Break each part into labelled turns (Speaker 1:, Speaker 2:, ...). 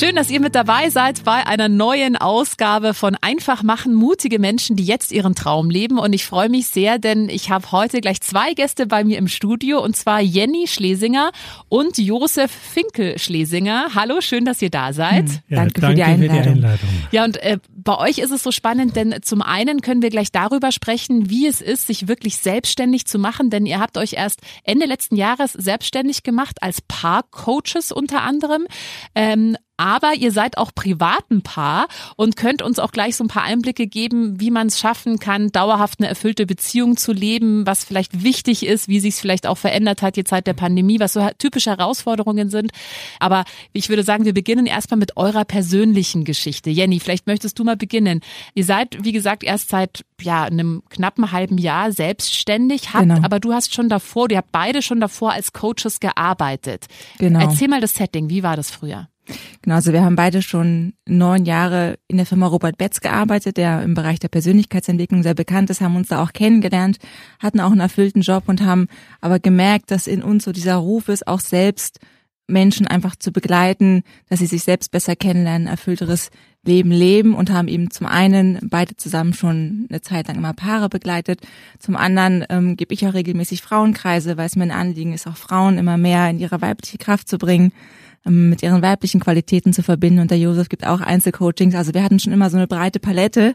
Speaker 1: Schön, dass ihr mit dabei seid bei einer neuen Ausgabe von Einfach machen, mutige Menschen, die jetzt ihren Traum leben. Und ich freue mich sehr, denn ich habe heute gleich zwei Gäste bei mir im Studio, und zwar Jenny Schlesinger und Josef Finkel Schlesinger. Hallo, schön, dass ihr da seid. Hm,
Speaker 2: ja, danke, danke, für, die Einladung. Für die Einladung.
Speaker 1: Ja, und äh, bei euch ist es so spannend, denn zum einen können wir gleich darüber sprechen, wie es ist, sich wirklich selbstständig zu machen, denn ihr habt euch erst Ende letzten Jahres selbstständig gemacht als Paar-Coaches unter anderem. Ähm, aber ihr seid auch privaten Paar und könnt uns auch gleich so ein paar Einblicke geben, wie man es schaffen kann, dauerhaft eine erfüllte Beziehung zu leben, was vielleicht wichtig ist, wie sich es vielleicht auch verändert hat, die Zeit der Pandemie, was so typische Herausforderungen sind. Aber ich würde sagen, wir beginnen erstmal mit eurer persönlichen Geschichte. Jenny, vielleicht möchtest du mal beginnen. Ihr seid, wie gesagt, erst seit ja, einem knappen halben Jahr selbstständig, habt, genau. aber du hast schon davor, ihr habt beide schon davor als Coaches gearbeitet. Genau. Erzähl mal das Setting, wie war das früher?
Speaker 3: Genau, also wir haben beide schon neun Jahre in der Firma Robert Betz gearbeitet, der im Bereich der Persönlichkeitsentwicklung sehr bekannt ist, haben uns da auch kennengelernt, hatten auch einen erfüllten Job und haben aber gemerkt, dass in uns so dieser Ruf ist, auch selbst Menschen einfach zu begleiten, dass sie sich selbst besser kennenlernen, erfüllteres Leben leben und haben eben zum einen beide zusammen schon eine Zeit lang immer Paare begleitet. Zum anderen ähm, gebe ich auch regelmäßig Frauenkreise, weil es mir ein Anliegen ist, auch Frauen immer mehr in ihre weibliche Kraft zu bringen. Ähm, mit ihren weiblichen Qualitäten zu verbinden. Und der Josef gibt auch Einzelcoachings. Also wir hatten schon immer so eine breite Palette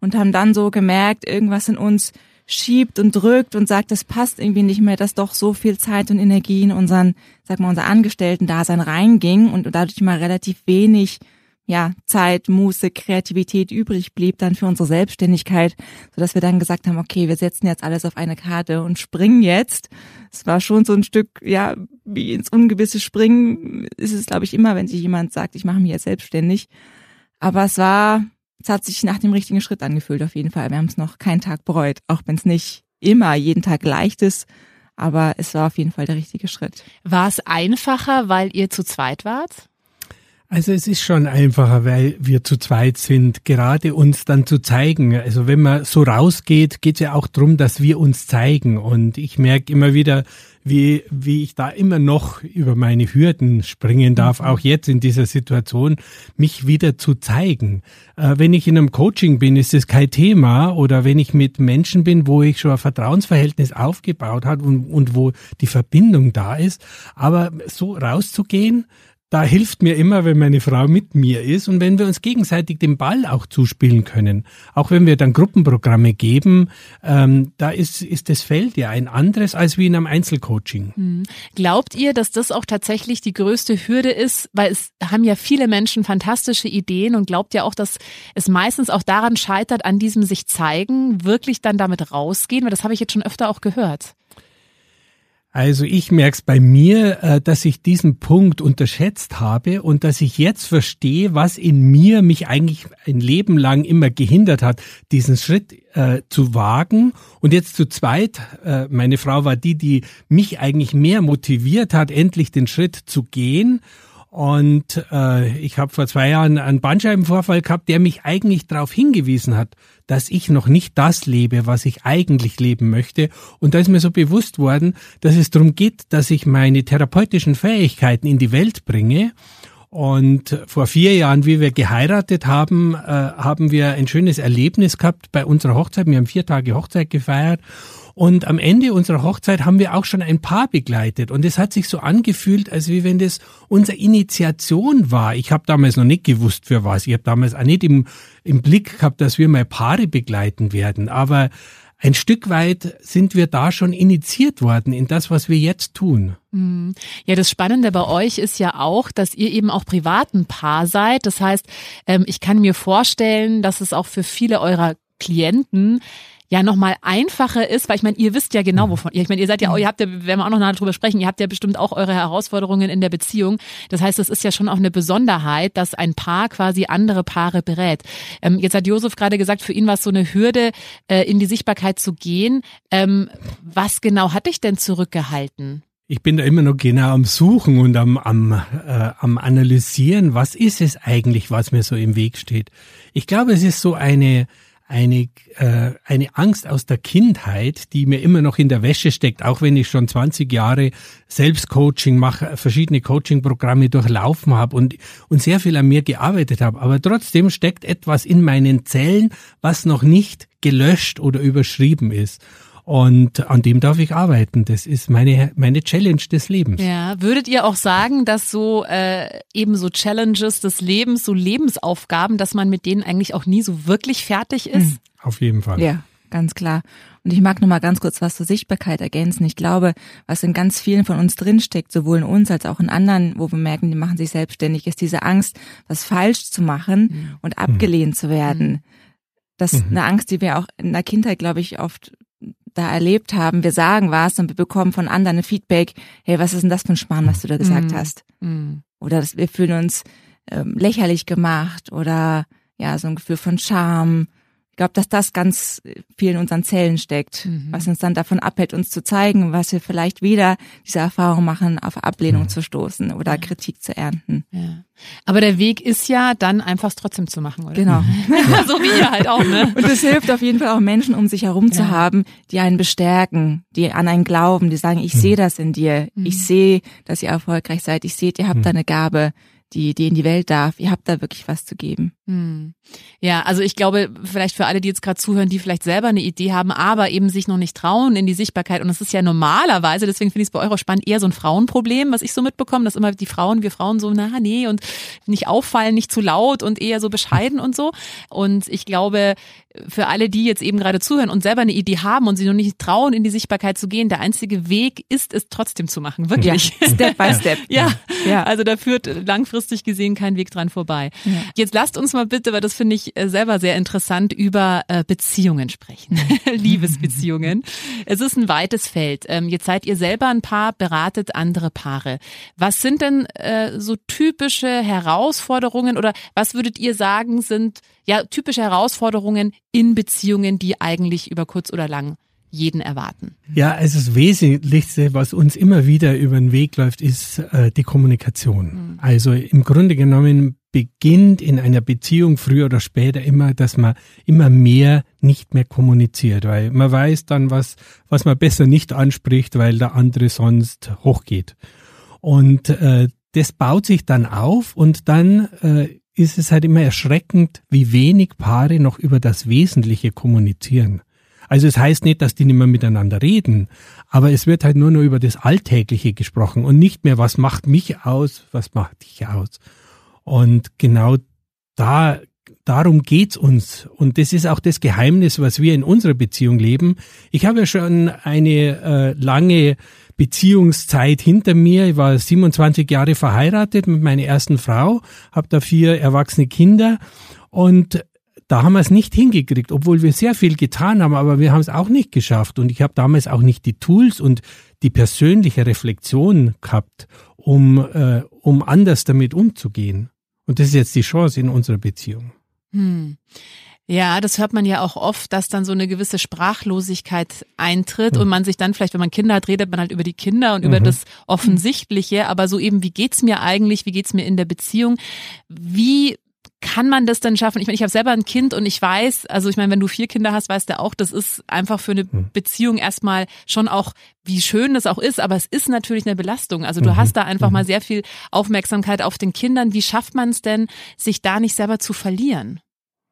Speaker 3: und haben dann so gemerkt, irgendwas in uns schiebt und drückt und sagt, das passt irgendwie nicht mehr, dass doch so viel Zeit und Energie in unseren, sag mal, unser Angestellten-Dasein reinging und dadurch mal relativ wenig ja, Zeit, Muße, Kreativität übrig blieb dann für unsere Selbstständigkeit, so dass wir dann gesagt haben, okay, wir setzen jetzt alles auf eine Karte und springen jetzt. Es war schon so ein Stück, ja, wie ins Ungewisse springen, ist es, glaube ich, immer, wenn sich jemand sagt, ich mache mich jetzt selbstständig. Aber es war, es hat sich nach dem richtigen Schritt angefühlt, auf jeden Fall. Wir haben es noch keinen Tag bereut, auch wenn es nicht immer jeden Tag leicht ist. Aber es war auf jeden Fall der richtige Schritt.
Speaker 1: War es einfacher, weil ihr zu zweit wart?
Speaker 2: Also es ist schon einfacher, weil wir zu zweit sind, gerade uns dann zu zeigen. Also wenn man so rausgeht, geht es ja auch darum, dass wir uns zeigen. Und ich merke immer wieder, wie, wie ich da immer noch über meine Hürden springen darf, mhm. auch jetzt in dieser Situation, mich wieder zu zeigen. Äh, wenn ich in einem Coaching bin, ist es kein Thema. Oder wenn ich mit Menschen bin, wo ich schon ein Vertrauensverhältnis aufgebaut habe und, und wo die Verbindung da ist. Aber so rauszugehen, da hilft mir immer, wenn meine Frau mit mir ist und wenn wir uns gegenseitig den Ball auch zuspielen können. Auch wenn wir dann Gruppenprogramme geben, ähm, da ist, ist das Feld ja ein anderes als wie in einem Einzelcoaching.
Speaker 1: Hm. Glaubt ihr, dass das auch tatsächlich die größte Hürde ist? Weil es haben ja viele Menschen fantastische Ideen und glaubt ja auch, dass es meistens auch daran scheitert, an diesem sich zeigen, wirklich dann damit rausgehen? Weil das habe ich jetzt schon öfter auch gehört.
Speaker 2: Also ich merke es bei mir, äh, dass ich diesen Punkt unterschätzt habe und dass ich jetzt verstehe, was in mir mich eigentlich ein Leben lang immer gehindert hat, diesen Schritt äh, zu wagen. Und jetzt zu zweit, äh, meine Frau war die, die mich eigentlich mehr motiviert hat, endlich den Schritt zu gehen. Und äh, ich habe vor zwei Jahren einen Bandscheibenvorfall gehabt, der mich eigentlich darauf hingewiesen hat, dass ich noch nicht das lebe, was ich eigentlich leben möchte. Und da ist mir so bewusst worden, dass es darum geht, dass ich meine therapeutischen Fähigkeiten in die Welt bringe. Und vor vier Jahren, wie wir geheiratet haben, äh, haben wir ein schönes Erlebnis gehabt bei unserer Hochzeit. Wir haben vier Tage Hochzeit gefeiert. Und am Ende unserer Hochzeit haben wir auch schon ein Paar begleitet. Und es hat sich so angefühlt, als wie wenn das unsere Initiation war. Ich habe damals noch nicht gewusst, für was. Ich habe damals auch nicht im, im Blick gehabt, dass wir mal Paare begleiten werden. Aber ein Stück weit sind wir da schon initiiert worden in das, was wir jetzt tun.
Speaker 1: Mhm. Ja, das Spannende bei euch ist ja auch, dass ihr eben auch privaten Paar seid. Das heißt, ähm, ich kann mir vorstellen, dass es auch für viele eurer Klienten ja nochmal einfacher ist, weil ich meine, ihr wisst ja genau, mhm. wovon ihr, ich meine, ihr seid ja auch, ihr habt ja, werden wir auch noch mal drüber sprechen, ihr habt ja bestimmt auch eure Herausforderungen in der Beziehung. Das heißt, es ist ja schon auch eine Besonderheit, dass ein Paar quasi andere Paare berät. Ähm, jetzt hat Josef gerade gesagt, für ihn war es so eine Hürde, äh, in die Sichtbarkeit zu gehen. Ähm, was genau hat dich denn zurückgehalten?
Speaker 2: Ich bin da immer noch genau am Suchen und am, am, äh, am Analysieren, was ist es eigentlich, was mir so im Weg steht. Ich glaube, es ist so eine, eine, äh, eine Angst aus der Kindheit, die mir immer noch in der Wäsche steckt, auch wenn ich schon 20 Jahre Selbstcoaching mache, verschiedene Coaching-Programme durchlaufen habe und, und sehr viel an mir gearbeitet habe. Aber trotzdem steckt etwas in meinen Zellen, was noch nicht gelöscht oder überschrieben ist. Und an dem darf ich arbeiten. Das ist meine, meine Challenge des Lebens.
Speaker 1: Ja, würdet ihr auch sagen, dass so äh, eben so Challenges des Lebens, so Lebensaufgaben, dass man mit denen eigentlich auch nie so wirklich fertig ist? Mhm.
Speaker 2: Auf jeden Fall.
Speaker 3: Ja, ganz klar. Und ich mag noch mal ganz kurz was zur Sichtbarkeit ergänzen. Ich glaube, was in ganz vielen von uns drinsteckt, sowohl in uns als auch in anderen, wo wir merken, die machen sich selbstständig, ist diese Angst, was falsch zu machen mhm. und abgelehnt mhm. zu werden. Das ist mhm. eine Angst, die wir auch in der Kindheit, glaube ich, oft da erlebt haben, wir sagen was und wir bekommen von anderen ein Feedback, hey, was ist denn das für ein Schmarrn, was du da gesagt mm. hast? Mm. Oder dass wir fühlen uns ähm, lächerlich gemacht oder ja, so ein Gefühl von Scham glaube, dass das ganz viel in unseren Zellen steckt, mhm. was uns dann davon abhält, uns zu zeigen, was wir vielleicht wieder diese Erfahrung machen, auf Ablehnung mhm. zu stoßen oder ja. Kritik zu ernten.
Speaker 1: Ja. Aber der Weg ist ja dann einfach trotzdem zu machen, oder?
Speaker 3: Genau.
Speaker 1: so wie ihr halt auch, ne?
Speaker 3: Und es hilft auf jeden Fall auch Menschen um sich herum ja. zu haben, die einen bestärken, die an einen glauben, die sagen, ich mhm. sehe das in dir, ich mhm. sehe, dass ihr erfolgreich seid, ich sehe, ihr habt mhm. da eine Gabe, die, die in die Welt darf. Ihr habt da wirklich was zu geben.
Speaker 1: Hm. Ja, also ich glaube, vielleicht für alle, die jetzt gerade zuhören, die vielleicht selber eine Idee haben, aber eben sich noch nicht trauen in die Sichtbarkeit. Und das ist ja normalerweise, deswegen finde ich es bei euch auch spannend, eher so ein Frauenproblem, was ich so mitbekomme, dass immer die Frauen, wir Frauen so, na nee, und nicht auffallen, nicht zu laut und eher so bescheiden und so. Und ich glaube, für alle, die jetzt eben gerade zuhören und selber eine Idee haben und sie noch nicht trauen, in die Sichtbarkeit zu gehen, der einzige Weg ist es trotzdem zu machen, wirklich.
Speaker 3: Ja, step by step.
Speaker 1: ja, ja, also da führt langfristig gesehen kein Weg dran vorbei. Ja. Jetzt lasst uns mal bitte, weil das finde ich äh, selber sehr interessant, über äh, Beziehungen sprechen. Liebesbeziehungen. Es ist ein weites Feld. Ähm, jetzt seid ihr selber ein Paar, beratet andere Paare. Was sind denn äh, so typische Herausforderungen oder was würdet ihr sagen, sind ja typische Herausforderungen in Beziehungen, die eigentlich über kurz oder lang jeden erwarten.
Speaker 2: Ja, also das Wesentlichste, was uns immer wieder über den Weg läuft, ist äh, die Kommunikation. Mhm. Also im Grunde genommen beginnt in einer Beziehung früher oder später immer, dass man immer mehr nicht mehr kommuniziert, weil man weiß dann, was, was man besser nicht anspricht, weil der andere sonst hochgeht. Und äh, das baut sich dann auf und dann äh, ist es halt immer erschreckend, wie wenig Paare noch über das Wesentliche kommunizieren. Also es heißt nicht, dass die nicht mehr miteinander reden, aber es wird halt nur noch über das Alltägliche gesprochen und nicht mehr, was macht mich aus, was macht dich aus. Und genau da, darum geht's uns. Und das ist auch das Geheimnis, was wir in unserer Beziehung leben. Ich habe ja schon eine äh, lange Beziehungszeit hinter mir. Ich war 27 Jahre verheiratet mit meiner ersten Frau, habe da vier erwachsene Kinder und da haben wir es nicht hingekriegt, obwohl wir sehr viel getan haben, aber wir haben es auch nicht geschafft. Und ich habe damals auch nicht die Tools und die persönliche Reflexion gehabt, um, äh, um anders damit umzugehen. Und das ist jetzt die Chance in unserer Beziehung.
Speaker 1: Hm. Ja, das hört man ja auch oft, dass dann so eine gewisse Sprachlosigkeit eintritt mhm. und man sich dann vielleicht, wenn man Kinder hat, redet man halt über die Kinder und mhm. über das Offensichtliche, aber so eben, wie geht's mir eigentlich, wie geht's mir in der Beziehung? Wie kann man das dann schaffen? Ich meine, ich habe selber ein Kind und ich weiß, also ich meine, wenn du vier Kinder hast, weißt du auch, das ist einfach für eine hm. Beziehung erstmal schon auch, wie schön das auch ist, aber es ist natürlich eine Belastung. Also du mhm. hast da einfach mhm. mal sehr viel Aufmerksamkeit auf den Kindern. Wie schafft man es denn, sich da nicht selber zu verlieren?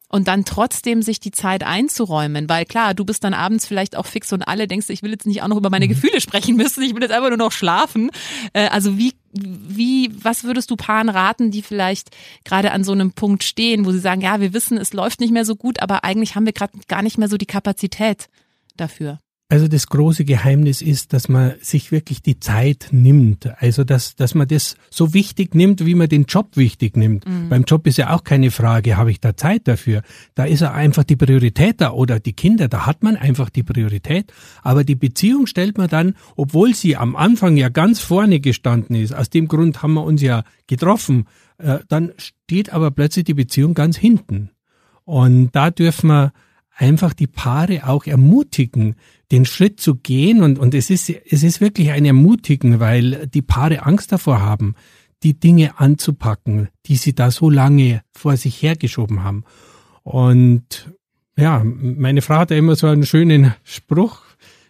Speaker 1: und dann trotzdem sich die Zeit einzuräumen, weil klar, du bist dann abends vielleicht auch fix und alle denkst, ich will jetzt nicht auch noch über meine mhm. Gefühle sprechen müssen, ich will jetzt einfach nur noch schlafen. Äh, also wie wie was würdest du Paaren raten, die vielleicht gerade an so einem Punkt stehen, wo sie sagen, ja, wir wissen, es läuft nicht mehr so gut, aber eigentlich haben wir gerade gar nicht mehr so die Kapazität dafür?
Speaker 2: Also das große Geheimnis ist, dass man sich wirklich die Zeit nimmt. Also dass, dass man das so wichtig nimmt, wie man den Job wichtig nimmt. Mhm. Beim Job ist ja auch keine Frage, habe ich da Zeit dafür? Da ist ja einfach die Priorität da oder die Kinder, da hat man einfach die Priorität. Aber die Beziehung stellt man dann, obwohl sie am Anfang ja ganz vorne gestanden ist, aus dem Grund haben wir uns ja getroffen, äh, dann steht aber plötzlich die Beziehung ganz hinten. Und da dürfen wir einfach die Paare auch ermutigen, den Schritt zu gehen und, und es ist, es ist wirklich ein Ermutigen, weil die Paare Angst davor haben, die Dinge anzupacken, die sie da so lange vor sich hergeschoben haben. Und ja, meine Frau hat ja immer so einen schönen Spruch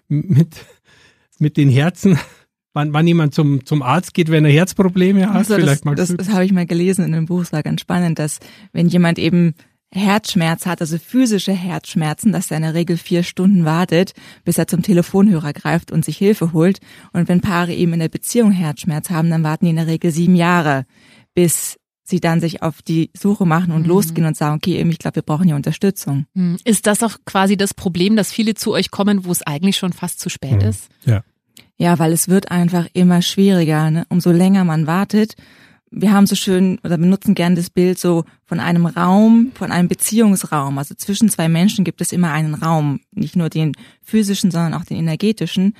Speaker 2: mit, mit den Herzen, wann, wann jemand zum, zum Arzt geht, wenn er Herzprobleme hat.
Speaker 3: Also Vielleicht das, das, das habe ich mal gelesen in einem Buch, es war ganz spannend, dass wenn jemand eben Herzschmerz hat, also physische Herzschmerzen, dass er in der Regel vier Stunden wartet, bis er zum Telefonhörer greift und sich Hilfe holt. Und wenn Paare eben in der Beziehung Herzschmerz haben, dann warten die in der Regel sieben Jahre, bis sie dann sich auf die Suche machen und mhm. losgehen und sagen, okay, eben, ich glaube, wir brauchen hier Unterstützung.
Speaker 1: Mhm. Ist das auch quasi das Problem, dass viele zu euch kommen, wo es eigentlich schon fast zu spät mhm. ist?
Speaker 2: Ja.
Speaker 3: Ja, weil es wird einfach immer schwieriger. Ne? Umso länger man wartet, wir haben so schön oder benutzen gern das Bild so von einem Raum, von einem Beziehungsraum. Also zwischen zwei Menschen gibt es immer einen Raum, nicht nur den physischen, sondern auch den energetischen.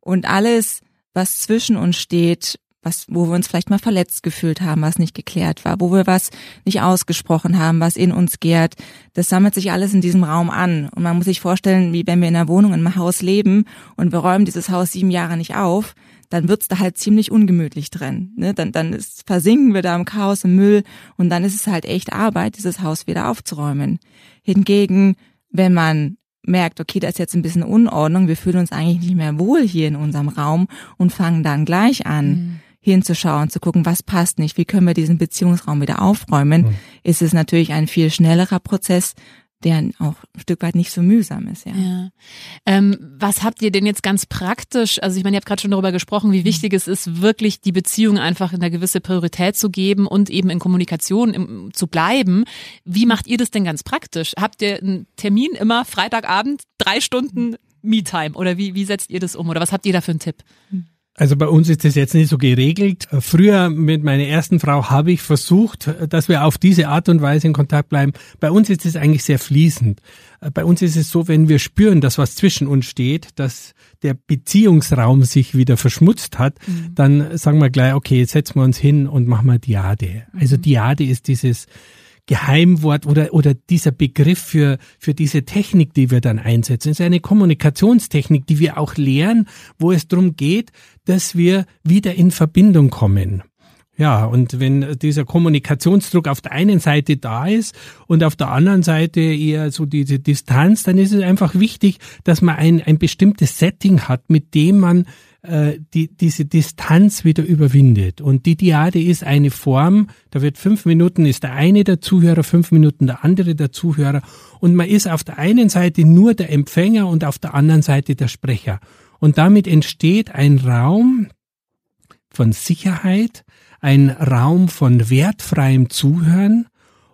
Speaker 3: Und alles, was zwischen uns steht, was, wo wir uns vielleicht mal verletzt gefühlt haben, was nicht geklärt war, wo wir was nicht ausgesprochen haben, was in uns gärt, das sammelt sich alles in diesem Raum an. Und man muss sich vorstellen, wie wenn wir in einer Wohnung, in einem Haus leben und wir räumen dieses Haus sieben Jahre nicht auf, dann wird's da halt ziemlich ungemütlich drin. Ne? Dann, dann ist, versinken wir da im Chaos, im Müll und dann ist es halt echt Arbeit, dieses Haus wieder aufzuräumen. Hingegen, wenn man merkt, okay, da ist jetzt ein bisschen Unordnung, wir fühlen uns eigentlich nicht mehr wohl hier in unserem Raum und fangen dann gleich an. Mhm hinzuschauen, zu gucken, was passt nicht, wie können wir diesen Beziehungsraum wieder aufräumen, mhm. ist es natürlich ein viel schnellerer Prozess, der auch ein Stück weit nicht so mühsam ist, ja.
Speaker 1: ja. Ähm, was habt ihr denn jetzt ganz praktisch? Also ich meine, ihr habt gerade schon darüber gesprochen, wie mhm. wichtig es ist, wirklich die Beziehung einfach in eine gewisse Priorität zu geben und eben in Kommunikation im, zu bleiben. Wie macht ihr das denn ganz praktisch? Habt ihr einen Termin immer Freitagabend, drei Stunden Me-Time oder wie, wie setzt ihr das um oder was habt ihr da für einen Tipp?
Speaker 2: Mhm. Also bei uns ist das jetzt nicht so geregelt. Früher mit meiner ersten Frau habe ich versucht, dass wir auf diese Art und Weise in Kontakt bleiben. Bei uns ist es eigentlich sehr fließend. Bei uns ist es so, wenn wir spüren, dass was zwischen uns steht, dass der Beziehungsraum sich wieder verschmutzt hat, mhm. dann sagen wir gleich, okay, jetzt setzen wir uns hin und machen wir Diade. Also mhm. Diade ist dieses Geheimwort oder, oder dieser Begriff für, für diese Technik, die wir dann einsetzen. Es ist eine Kommunikationstechnik, die wir auch lernen, wo es darum geht, dass wir wieder in Verbindung kommen. Ja, und wenn dieser Kommunikationsdruck auf der einen Seite da ist und auf der anderen Seite eher so diese Distanz, dann ist es einfach wichtig, dass man ein, ein bestimmtes Setting hat, mit dem man äh, die, diese Distanz wieder überwindet. Und die Diade ist eine Form, da wird fünf Minuten ist der eine der Zuhörer, fünf Minuten der andere der Zuhörer. Und man ist auf der einen Seite nur der Empfänger und auf der anderen Seite der Sprecher. Und damit entsteht ein Raum von Sicherheit, ein Raum von wertfreiem Zuhören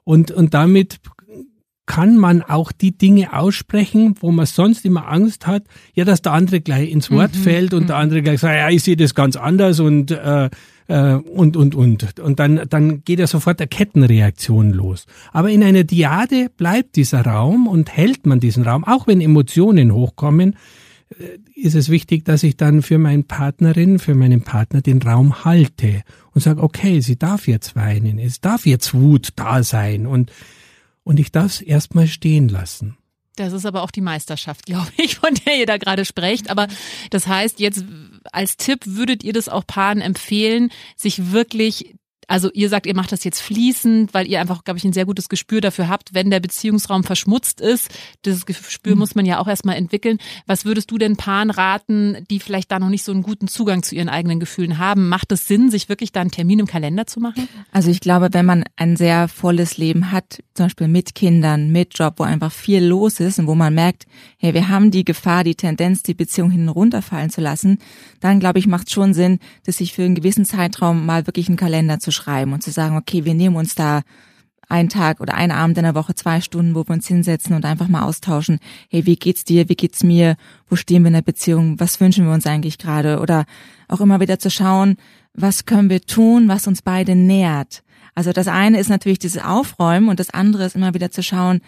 Speaker 2: und, und damit kann man auch die Dinge aussprechen, wo man sonst immer Angst hat, ja, dass der andere gleich ins Wort mhm. fällt und der mhm. andere gleich sagt, ja, ich sehe das ganz anders und äh, äh, und und und und dann dann geht ja sofort der Kettenreaktion los. Aber in einer Diade bleibt dieser Raum und hält man diesen Raum, auch wenn Emotionen hochkommen, äh, ist es wichtig, dass ich dann für meine Partnerin, für meinen Partner den Raum halte und sage, okay, sie darf jetzt weinen, es darf jetzt Wut da sein und und ich darf es erstmal stehen lassen.
Speaker 1: Das ist aber auch die Meisterschaft, glaube ich, von der ihr da gerade sprecht. Aber das heißt, jetzt als Tipp würdet ihr das auch Paaren empfehlen, sich wirklich Also ihr sagt, ihr macht das jetzt fließend, weil ihr einfach, glaube ich, ein sehr gutes Gespür dafür habt, wenn der Beziehungsraum verschmutzt ist. Dieses Gespür mhm. muss man ja auch erstmal entwickeln. Was würdest du denn Paaren raten, die vielleicht da noch nicht so einen guten Zugang zu ihren eigenen Gefühlen haben? Macht es Sinn, sich wirklich da einen Termin im Kalender zu machen?
Speaker 3: Also ich glaube, wenn man ein sehr volles Leben hat, zum Beispiel mit Kindern, mit Job, wo einfach viel los ist und wo man merkt, hey, wir haben die Gefahr, die Tendenz, die Beziehung hinten runterfallen zu lassen, dann glaube ich, macht schon Sinn, dass sich für einen gewissen Zeitraum mal wirklich einen Kalender zu schreiben und zu sagen, okay, wir nehmen uns da einen Tag oder einen Abend in der Woche zwei Stunden, wo wir uns hinsetzen und einfach mal austauschen. Hey, wie geht's dir? Wie geht's mir? Wo stehen wir in der Beziehung? Was wünschen wir uns eigentlich gerade? Oder auch immer wieder zu schauen, was können wir tun, was uns beide nährt? Also das eine ist natürlich dieses Aufräumen und das andere ist immer wieder zu schauen,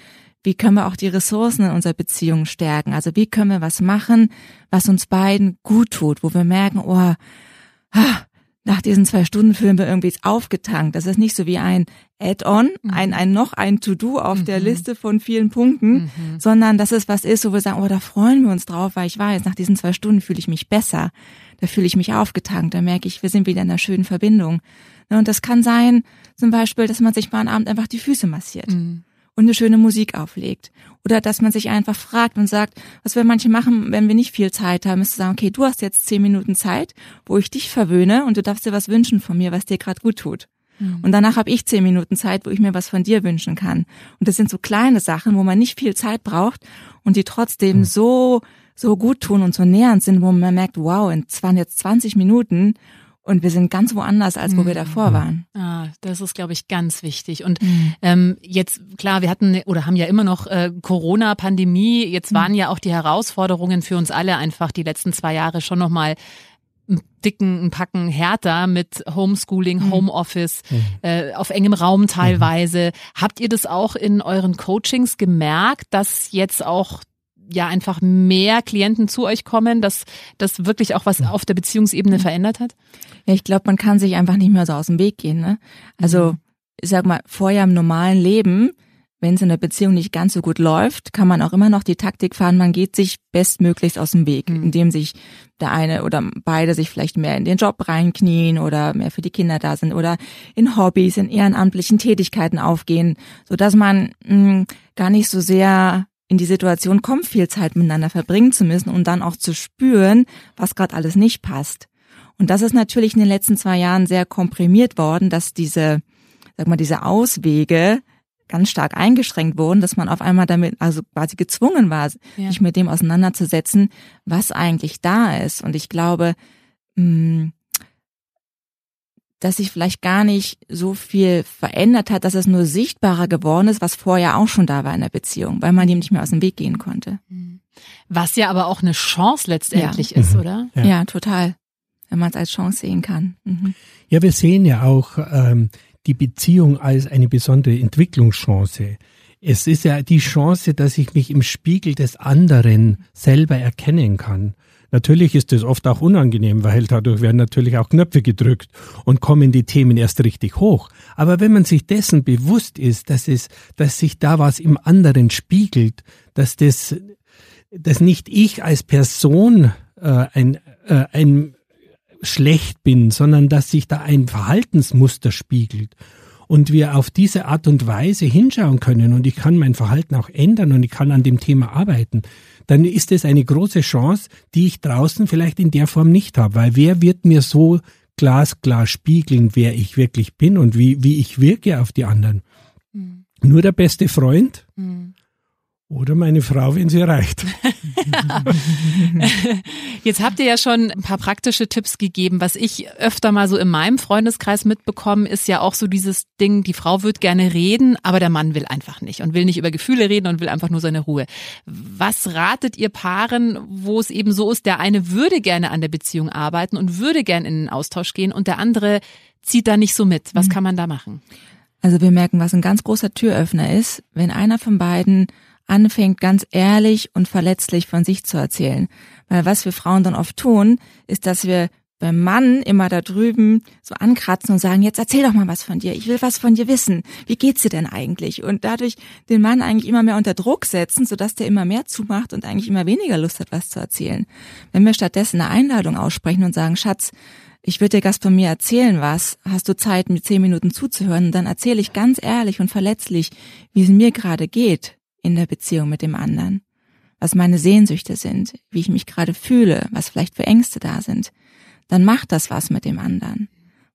Speaker 3: wie können wir auch die Ressourcen in unserer Beziehung stärken? Also wie können wir was machen, was uns beiden gut tut, wo wir merken, oh, nach diesen zwei Stunden fühlen wir irgendwie aufgetankt. Das ist nicht so wie ein Add-on, mhm. ein, ein noch ein To-Do auf mhm. der Liste von vielen Punkten, mhm. sondern dass es was ist, wo wir sagen, oh, da freuen wir uns drauf, weil ich weiß, nach diesen zwei Stunden fühle ich mich besser. Da fühle ich mich aufgetankt. Da merke ich, wir sind wieder in einer schönen Verbindung. Und das kann sein, zum Beispiel, dass man sich mal am Abend einfach die Füße massiert. Mhm und eine schöne Musik auflegt. Oder dass man sich einfach fragt und sagt, was wir manche machen, wenn wir nicht viel Zeit haben, ist zu sagen, okay, du hast jetzt zehn Minuten Zeit, wo ich dich verwöhne und du darfst dir was wünschen von mir, was dir gerade gut tut. Mhm. Und danach habe ich zehn Minuten Zeit, wo ich mir was von dir wünschen kann. Und das sind so kleine Sachen, wo man nicht viel Zeit braucht und die trotzdem mhm. so so gut tun und so nähernd sind, wo man merkt, wow, es waren jetzt 20 Minuten und wir sind ganz woanders, als wo wir mhm. davor waren.
Speaker 1: Ah, das ist, glaube ich, ganz wichtig. Und mhm. ähm, jetzt, klar, wir hatten oder haben ja immer noch äh, Corona-Pandemie. Jetzt waren mhm. ja auch die Herausforderungen für uns alle einfach die letzten zwei Jahre schon nochmal einen dicken Packen härter mit Homeschooling, mhm. Homeoffice, mhm. äh, auf engem Raum teilweise. Mhm. Habt ihr das auch in euren Coachings gemerkt, dass jetzt auch ja einfach mehr Klienten zu euch kommen, dass das wirklich auch was auf der Beziehungsebene verändert hat?
Speaker 3: Ja, ich glaube, man kann sich einfach nicht mehr so aus dem Weg gehen. Ne? Also mhm. ich sag mal, vorher im normalen Leben, wenn es in der Beziehung nicht ganz so gut läuft, kann man auch immer noch die Taktik fahren, man geht sich bestmöglichst aus dem Weg, mhm. indem sich der eine oder beide sich vielleicht mehr in den Job reinknien oder mehr für die Kinder da sind oder in Hobbys, in ehrenamtlichen Tätigkeiten aufgehen, so dass man mh, gar nicht so sehr in die Situation kommt, viel Zeit miteinander verbringen zu müssen und dann auch zu spüren, was gerade alles nicht passt. Und das ist natürlich in den letzten zwei Jahren sehr komprimiert worden, dass diese, sag mal, diese Auswege ganz stark eingeschränkt wurden, dass man auf einmal damit also quasi gezwungen war, ja. sich mit dem auseinanderzusetzen, was eigentlich da ist. Und ich glaube, mh, hm, dass sich vielleicht gar nicht so viel verändert hat, dass es nur sichtbarer geworden ist, was vorher auch schon da war in der Beziehung, weil man dem nicht mehr aus dem Weg gehen konnte.
Speaker 1: Mhm. Was ja aber auch eine Chance letztendlich ja. ist, mhm. oder?
Speaker 3: Ja. ja, total. Wenn man es als Chance sehen kann. Mhm.
Speaker 2: Ja, wir sehen ja auch ähm, die Beziehung als eine besondere Entwicklungschance. Es ist ja die Chance, dass ich mich im Spiegel des anderen selber erkennen kann. Natürlich ist es oft auch unangenehm, weil dadurch werden natürlich auch Knöpfe gedrückt und kommen die Themen erst richtig hoch. Aber wenn man sich dessen bewusst ist, dass es, dass sich da was im anderen spiegelt, dass das, dass nicht ich als Person äh, ein, äh, ein schlecht bin, sondern dass sich da ein Verhaltensmuster spiegelt und wir auf diese Art und Weise hinschauen können und ich kann mein Verhalten auch ändern und ich kann an dem Thema arbeiten, dann ist es eine große Chance, die ich draußen vielleicht in der Form nicht habe, weil wer wird mir so glasklar spiegeln, wer ich wirklich bin und wie, wie ich wirke auf die anderen? Mhm. Nur der beste Freund? Mhm. Oder meine Frau, wenn sie reicht.
Speaker 1: Jetzt habt ihr ja schon ein paar praktische Tipps gegeben. Was ich öfter mal so in meinem Freundeskreis mitbekommen, ist ja auch so dieses Ding, die Frau wird gerne reden, aber der Mann will einfach nicht und will nicht über Gefühle reden und will einfach nur seine Ruhe. Was ratet ihr Paaren, wo es eben so ist, der eine würde gerne an der Beziehung arbeiten und würde gerne in den Austausch gehen und der andere zieht da nicht so mit? Was mhm. kann man da machen?
Speaker 3: Also wir merken, was ein ganz großer Türöffner ist, wenn einer von beiden anfängt, ganz ehrlich und verletzlich von sich zu erzählen. Weil was wir Frauen dann oft tun, ist, dass wir beim Mann immer da drüben so ankratzen und sagen, jetzt erzähl doch mal was von dir. Ich will was von dir wissen. Wie geht's dir denn eigentlich? Und dadurch den Mann eigentlich immer mehr unter Druck setzen, sodass der immer mehr zumacht und eigentlich immer weniger Lust hat, was zu erzählen. Wenn wir stattdessen eine Einladung aussprechen und sagen, Schatz, ich würde dir Gast von mir erzählen was, hast du Zeit, mir zehn Minuten zuzuhören, und dann erzähle ich ganz ehrlich und verletzlich, wie es mir gerade geht in der Beziehung mit dem anderen, was meine Sehnsüchte sind, wie ich mich gerade fühle, was vielleicht für Ängste da sind, dann macht das was mit dem anderen.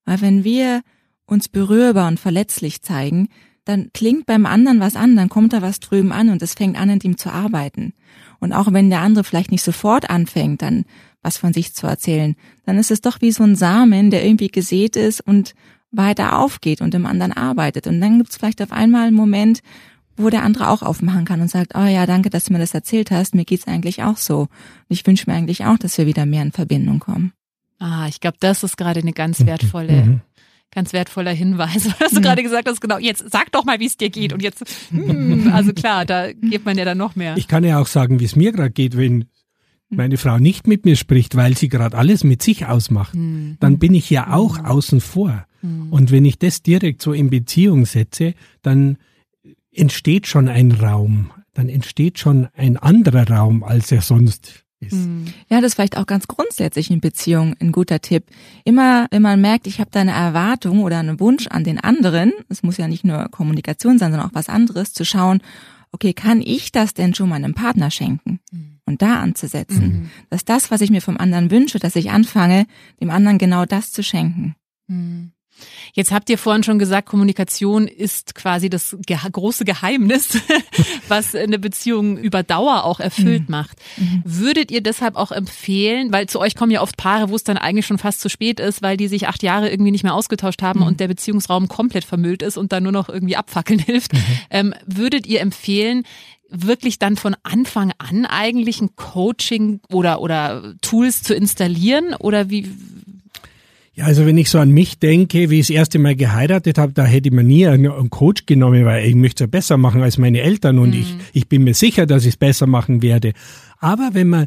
Speaker 3: Weil wenn wir uns berührbar und verletzlich zeigen, dann klingt beim anderen was an, dann kommt da was drüben an und es fängt an, in ihm zu arbeiten. Und auch wenn der andere vielleicht nicht sofort anfängt, dann was von sich zu erzählen, dann ist es doch wie so ein Samen, der irgendwie gesät ist und weiter aufgeht und im anderen arbeitet. Und dann gibt es vielleicht auf einmal einen Moment, wo der andere auch aufmachen kann und sagt, oh ja, danke, dass du mir das erzählt hast, mir geht's eigentlich auch so. Und ich wünsche mir eigentlich auch, dass wir wieder mehr in Verbindung kommen.
Speaker 1: Ah, ich glaube, das ist gerade eine ganz mhm. wertvolle, mhm. ganz wertvoller Hinweis, was du mhm. gerade gesagt hast. Genau, jetzt sag doch mal, wie es dir geht. Und jetzt, hm, also klar, da gibt man ja dann noch mehr.
Speaker 2: Ich kann ja auch sagen, wie es mir gerade geht, wenn meine Frau nicht mit mir spricht, weil sie gerade alles mit sich ausmacht, mhm. dann bin ich ja auch mhm. außen vor. Mhm. Und wenn ich das direkt so in Beziehung setze, dann entsteht schon ein Raum, dann entsteht schon ein anderer Raum, als er sonst ist. Hm.
Speaker 3: Ja, das ist vielleicht auch ganz grundsätzlich in Beziehung ein guter Tipp. Immer, wenn man merkt, ich habe da eine Erwartung oder einen Wunsch an den anderen, es muss ja nicht nur Kommunikation sein, sondern auch was anderes, zu schauen, okay, kann ich das denn schon meinem Partner schenken? Mhm. Und da anzusetzen, mhm. dass das, was ich mir vom anderen wünsche, dass ich anfange, dem anderen genau das zu schenken.
Speaker 1: Mhm. Jetzt habt ihr vorhin schon gesagt, Kommunikation ist quasi das ge große Geheimnis, was eine Beziehung über Dauer auch erfüllt mhm. macht. Mhm. Würdet ihr deshalb auch empfehlen, weil zu euch kommen ja oft Paare, wo es dann eigentlich schon fast zu spät ist, weil die sich acht Jahre irgendwie nicht mehr ausgetauscht haben mhm. und der Beziehungsraum komplett vermüllt ist und dann nur noch irgendwie abfackeln hilft. Mhm. Ähm, würdet ihr empfehlen, wirklich dann von Anfang an eigentlich ein Coaching oder, oder Tools zu installieren? Oder wie,
Speaker 2: ja, also wenn ich so an mich denke, wie ich das erste Mal geheiratet habe, da hätte man nie einen Coach genommen, weil ich möchte es ja besser machen als meine Eltern und mhm. ich, ich bin mir sicher, dass ich es besser machen werde. Aber wenn man,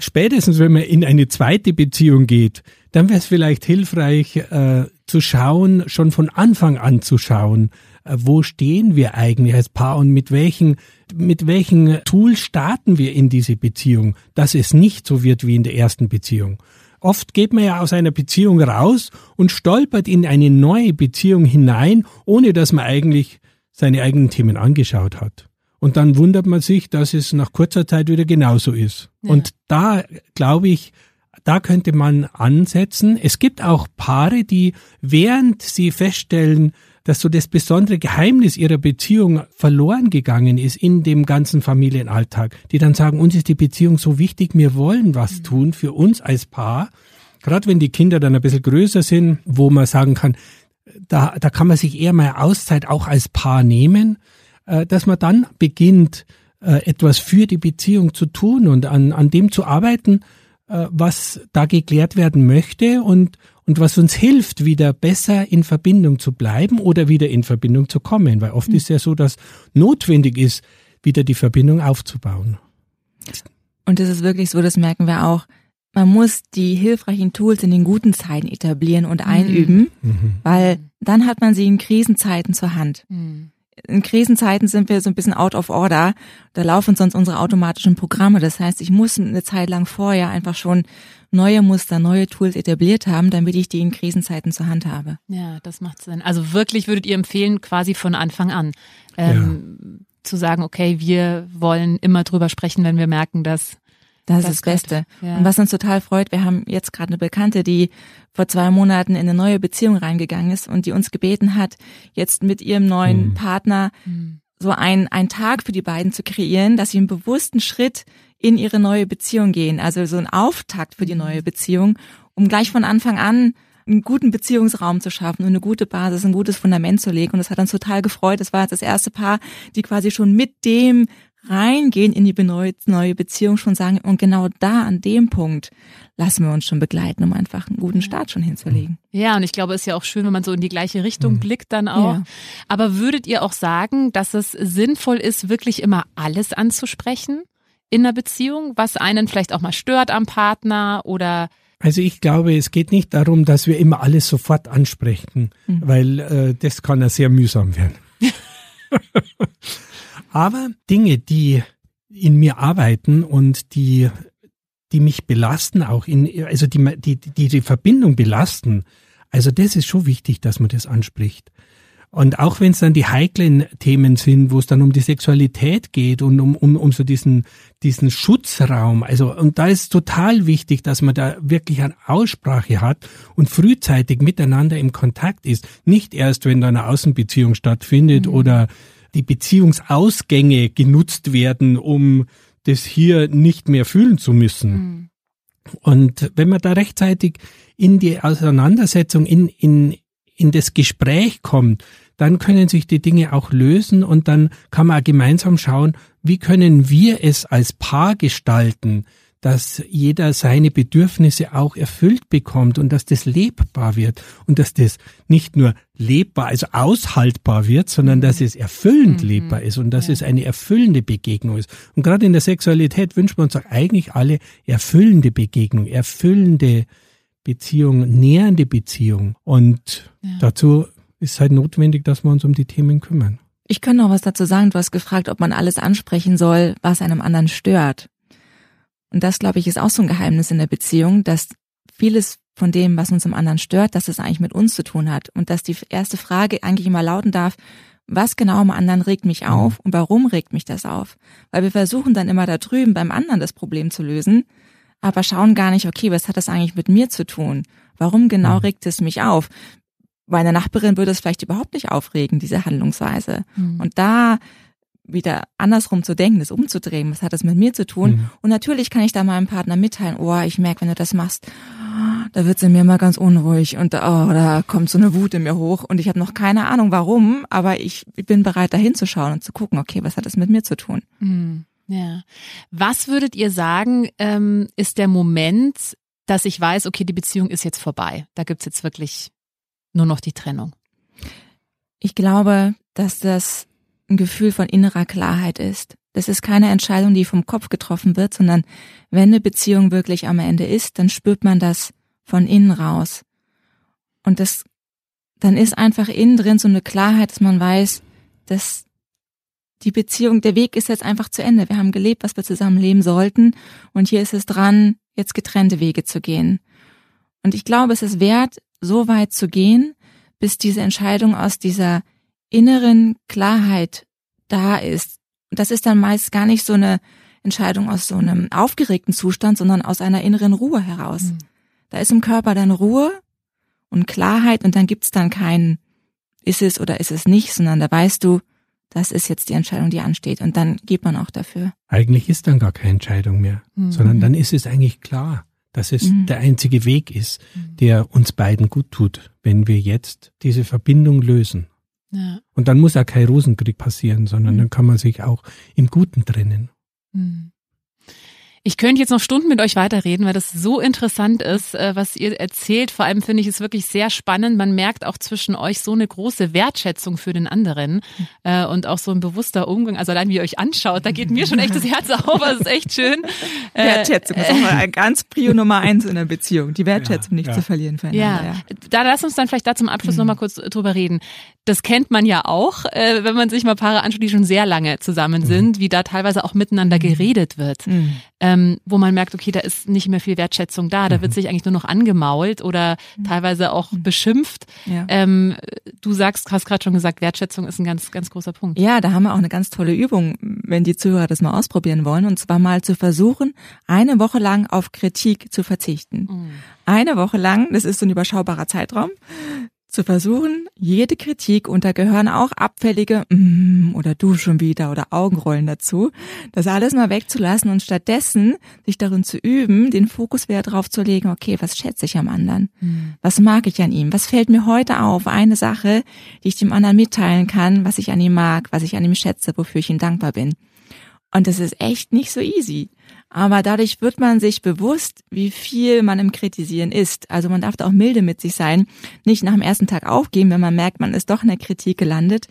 Speaker 2: spätestens wenn man in eine zweite Beziehung geht, dann wäre es vielleicht hilfreich äh, zu schauen, schon von Anfang an zu schauen, äh, wo stehen wir eigentlich als Paar und mit welchen, mit welchen Tools starten wir in diese Beziehung, dass es nicht so wird wie in der ersten Beziehung. Oft geht man ja aus einer Beziehung raus und stolpert in eine neue Beziehung hinein, ohne dass man eigentlich seine eigenen Themen angeschaut hat. Und dann wundert man sich, dass es nach kurzer Zeit wieder genauso ist. Ja. Und da glaube ich, da könnte man ansetzen. Es gibt auch Paare, die während sie feststellen, dass so das besondere Geheimnis ihrer Beziehung verloren gegangen ist in dem ganzen Familienalltag, die dann sagen, uns ist die Beziehung so wichtig, wir wollen was mhm. tun für uns als Paar. Gerade wenn die Kinder dann ein bisschen größer sind, wo man sagen kann, da, da kann man sich eher mal Auszeit auch als Paar nehmen, äh, dass man dann beginnt, äh, etwas für die Beziehung zu tun und an, an dem zu arbeiten, äh, was da geklärt werden möchte und, und was uns hilft, wieder besser in Verbindung zu bleiben oder wieder in Verbindung zu kommen. Weil oft mhm. ist ja so, dass notwendig ist, wieder die Verbindung aufzubauen.
Speaker 3: Und das ist wirklich so, das merken wir auch. Man muss die hilfreichen Tools in den guten Zeiten etablieren und mhm. einüben, mhm. weil dann hat man sie in Krisenzeiten zur Hand. Mhm in Krisenzeiten sind wir so ein bisschen out of order. Da laufen sonst unsere automatischen Programme. Das heißt, ich muss eine Zeit lang vorher einfach schon neue Muster, neue Tools etabliert haben, damit ich die in Krisenzeiten zur Hand habe.
Speaker 1: Ja, das macht Sinn. Also wirklich würdet ihr empfehlen, quasi von Anfang an ähm, ja. zu sagen, okay, wir wollen immer drüber sprechen, wenn wir merken, dass
Speaker 3: das, das ist das Beste. Ja. Und was uns total freut, wir haben jetzt gerade eine Bekannte, die vor zwei Monaten in eine neue Beziehung reingegangen ist und die uns gebeten hat, jetzt mit ihrem neuen mhm. Partner mhm. so ein, ein Tag für die beiden zu kreieren, dass sie einen bewussten Schritt in ihre neue Beziehung gehen. Also so ein Auftakt für die mhm. neue Beziehung, um gleich von Anfang an einen guten Beziehungsraum zu schaffen und eine gute Basis, ein gutes Fundament zu legen. Und das hat uns total gefreut. Das war das erste Paar, die quasi schon mit dem reingehen in die neue Beziehung schon sagen, und genau da an dem Punkt lassen wir uns schon begleiten, um einfach einen guten Start schon hinzulegen.
Speaker 1: Ja, und ich glaube, es ist ja auch schön, wenn man so in die gleiche Richtung mhm. blickt dann auch. Ja. Aber würdet ihr auch sagen, dass es sinnvoll ist, wirklich immer alles anzusprechen in einer Beziehung, was einen vielleicht auch mal stört am Partner oder
Speaker 2: also ich glaube, es geht nicht darum, dass wir immer alles sofort ansprechen, mhm. weil äh, das kann ja sehr mühsam werden. Aber Dinge, die in mir arbeiten und die die mich belasten, auch in, also die, die, die, die Verbindung belasten. Also das ist schon wichtig, dass man das anspricht. Und auch wenn es dann die heiklen Themen sind, wo es dann um die Sexualität geht und um, um, um so diesen, diesen Schutzraum, also und da ist total wichtig, dass man da wirklich eine Aussprache hat und frühzeitig miteinander im Kontakt ist. Nicht erst, wenn da eine Außenbeziehung stattfindet mhm. oder die Beziehungsausgänge genutzt werden, um das hier nicht mehr fühlen zu müssen. Mhm. Und wenn man da rechtzeitig in die Auseinandersetzung, in, in, in das Gespräch kommt, dann können sich die Dinge auch lösen und dann kann man gemeinsam schauen, wie können wir es als Paar gestalten, dass jeder seine Bedürfnisse auch erfüllt bekommt und dass das lebbar wird und dass das nicht nur lebbar, also aushaltbar wird, sondern dass es erfüllend mhm. lebbar ist und dass ja. es eine erfüllende Begegnung ist. Und gerade in der Sexualität wünschen wir uns auch eigentlich alle erfüllende Begegnung, erfüllende Beziehung, nähernde Beziehung. Und ja. dazu ist halt notwendig, dass wir uns um die Themen kümmern.
Speaker 3: Ich kann noch was dazu sagen. Du hast gefragt, ob man alles ansprechen soll, was einem anderen stört. Und das, glaube ich, ist auch so ein Geheimnis in der Beziehung, dass vieles von dem, was uns im anderen stört, dass es eigentlich mit uns zu tun hat. Und dass die erste Frage eigentlich immer lauten darf, was genau am anderen regt mich mhm. auf und warum regt mich das auf? Weil wir versuchen dann immer da drüben beim anderen das Problem zu lösen aber schauen gar nicht, okay, was hat das eigentlich mit mir zu tun? Warum genau mhm. regt es mich auf? Meine Nachbarin würde es vielleicht überhaupt nicht aufregen, diese Handlungsweise. Mhm. Und da wieder andersrum zu denken, das umzudrehen, was hat das mit mir zu tun? Mhm. Und natürlich kann ich da meinem Partner mitteilen, oh, ich merke, wenn du das machst, da wird sie mir mal ganz unruhig und oh, da kommt so eine Wut in mir hoch und ich habe noch keine Ahnung warum, aber ich, bin bereit, da hinzuschauen und zu gucken, okay, was hat das mit mir zu tun?
Speaker 1: Mhm. Ja. Was würdet ihr sagen, ähm, ist der Moment, dass ich weiß, okay, die Beziehung ist jetzt vorbei. Da gibt's jetzt wirklich nur noch die Trennung.
Speaker 3: Ich glaube, dass das ein Gefühl von innerer Klarheit ist. Das ist keine Entscheidung, die vom Kopf getroffen wird, sondern wenn eine Beziehung wirklich am Ende ist, dann spürt man das von innen raus. Und das, dann ist einfach innen drin so eine Klarheit, dass man weiß, dass die Beziehung, der Weg ist jetzt einfach zu Ende. Wir haben gelebt, was wir zusammen leben sollten. Und hier ist es dran, jetzt getrennte Wege zu gehen. Und ich glaube, es ist wert, so weit zu gehen, bis diese Entscheidung aus dieser inneren Klarheit da ist. Und das ist dann meist gar nicht so eine Entscheidung aus so einem aufgeregten Zustand, sondern aus einer inneren Ruhe heraus. Mhm. Da ist im Körper dann Ruhe und Klarheit und dann gibt's dann kein ist es oder ist es nicht, sondern da weißt du, das ist jetzt die Entscheidung, die ansteht. Und dann geht man auch dafür.
Speaker 2: Eigentlich ist dann gar keine Entscheidung mehr, mhm. sondern dann ist es eigentlich klar, dass es mhm. der einzige Weg ist, mhm. der uns beiden gut tut, wenn wir jetzt diese Verbindung lösen. Ja. Und dann muss auch kein Rosenkrieg passieren, sondern mhm. dann kann man sich auch im Guten trennen.
Speaker 1: Ich könnte jetzt noch Stunden mit euch weiterreden, weil das so interessant ist, äh, was ihr erzählt. Vor allem finde ich es wirklich sehr spannend. Man merkt auch zwischen euch so eine große Wertschätzung für den anderen äh, und auch so ein bewusster Umgang. Also allein wie ihr euch anschaut, da geht mir schon echt das Herz auf. Das ist echt schön.
Speaker 3: Äh, Wertschätzung ist auch mal ganz Prio Nummer eins in der Beziehung. Die Wertschätzung ja, nicht ja. zu verlieren. Ja. ja.
Speaker 1: Da lass uns dann vielleicht da zum Abschluss mhm. nochmal kurz drüber reden. Das kennt man ja auch, wenn man sich mal Paare anschaut, die schon sehr lange zusammen mhm. sind, mhm. wie da teilweise auch miteinander mhm. geredet wird. Mhm ähm, wo man merkt, okay, da ist nicht mehr viel Wertschätzung da, da wird mhm. sich eigentlich nur noch angemault oder teilweise auch beschimpft. Ja. Ähm, du sagst, hast gerade schon gesagt, Wertschätzung ist ein ganz, ganz großer Punkt.
Speaker 3: Ja, da haben wir auch eine ganz tolle Übung, wenn die Zuhörer das mal ausprobieren wollen, und zwar mal zu versuchen, eine Woche lang auf Kritik zu verzichten. Eine Woche lang, das ist so ein überschaubarer Zeitraum, zu versuchen, jede Kritik, und da gehören auch abfällige mm, oder du schon wieder oder Augenrollen dazu, das alles mal wegzulassen und stattdessen sich darin zu üben, den Fokus wieder drauf zu legen, okay, was schätze ich am anderen? Mhm. Was mag ich an ihm? Was fällt mir heute auf? Eine Sache, die ich dem anderen mitteilen kann, was ich an ihm mag, was ich an ihm schätze, wofür ich ihm dankbar bin. Und das ist echt nicht so easy. Aber dadurch wird man sich bewusst, wie viel man im Kritisieren ist. Also man darf da auch milde mit sich sein. Nicht nach dem ersten Tag aufgeben, wenn man merkt, man ist doch in der Kritik gelandet,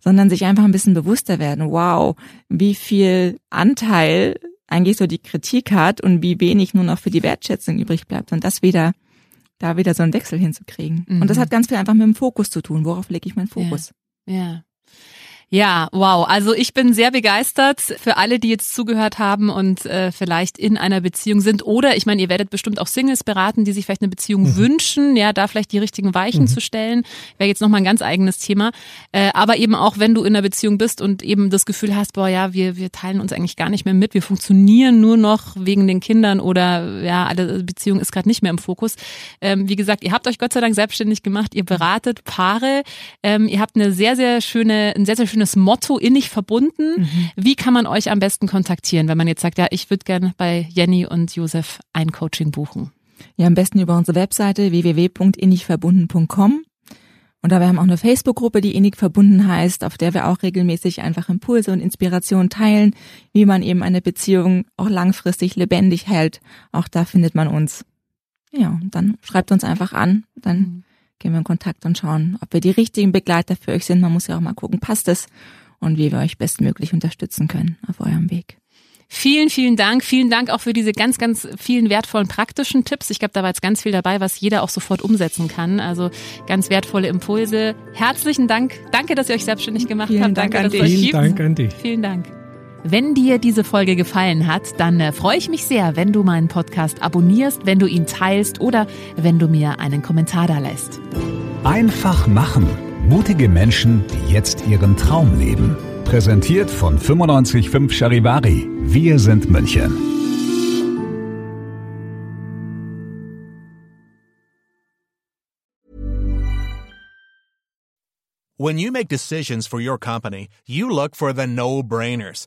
Speaker 3: sondern sich einfach ein bisschen bewusster werden. Wow, wie viel Anteil eigentlich so die Kritik hat und wie wenig nur noch für die Wertschätzung übrig bleibt. Und das wieder, da wieder so einen Wechsel hinzukriegen. Mhm. Und das mhm. hat ganz viel einfach mit dem Fokus zu tun. Worauf lege ich meinen Fokus?
Speaker 1: Ja. ja. Ja, wow. Also ich bin sehr begeistert für alle, die jetzt zugehört haben und äh, vielleicht in einer Beziehung sind. Oder ich meine, ihr werdet bestimmt auch Singles beraten, die sich vielleicht eine Beziehung mhm. wünschen, ja, da vielleicht die richtigen Weichen mhm. zu stellen. Wäre jetzt nochmal ein ganz eigenes Thema. Äh, aber eben auch, wenn du in einer Beziehung bist und eben das Gefühl hast, boah, ja, wir, wir teilen uns eigentlich gar nicht mehr mit, wir funktionieren nur noch wegen den Kindern oder ja, alle Beziehung ist gerade nicht mehr im Fokus. Ähm, wie gesagt, ihr habt euch Gott sei Dank selbstständig gemacht, ihr beratet Paare, ähm, ihr habt eine sehr, sehr schöne, ein sehr, sehr schönes schönes Motto, innig verbunden. Mhm. Wie kann man euch am besten kontaktieren, wenn man jetzt sagt, ja, ich würde gerne bei Jenny und Josef ein Coaching buchen?
Speaker 3: Ja, am besten über unsere Webseite www.innigverbunden.com. Und da wir haben auch eine Facebook-Gruppe, die innig verbunden heißt, auf der wir auch regelmäßig einfach Impulse und Inspirationen teilen, wie man eben eine Beziehung auch langfristig lebendig hält. Auch da findet man uns. Ja, dann schreibt uns einfach an, dann mhm gehen wir in Kontakt und schauen, ob wir die richtigen Begleiter für euch sind. Man muss ja auch mal gucken, passt es und wie wir euch bestmöglich unterstützen können auf eurem Weg.
Speaker 1: Vielen, vielen Dank. Vielen Dank auch für diese ganz, ganz vielen wertvollen praktischen Tipps. Ich glaube, da war jetzt ganz viel dabei, was jeder auch sofort umsetzen kann. Also ganz wertvolle Impulse. Herzlichen Dank. Danke, dass ihr euch selbstständig gemacht
Speaker 3: vielen
Speaker 1: habt.
Speaker 3: Dank
Speaker 1: Danke,
Speaker 3: dass
Speaker 1: es euch
Speaker 2: Vielen
Speaker 1: gibt.
Speaker 2: Dank an dich.
Speaker 1: Vielen Dank. Wenn dir diese Folge gefallen hat, dann äh, freue ich mich sehr, wenn du meinen Podcast abonnierst, wenn du ihn teilst oder wenn du mir einen Kommentar da lässt.
Speaker 4: Einfach machen. Mutige Menschen, die jetzt ihren Traum leben. Präsentiert von 955 Charivari. Wir sind München.
Speaker 5: When you make decisions for your company, you look for the no-brainers.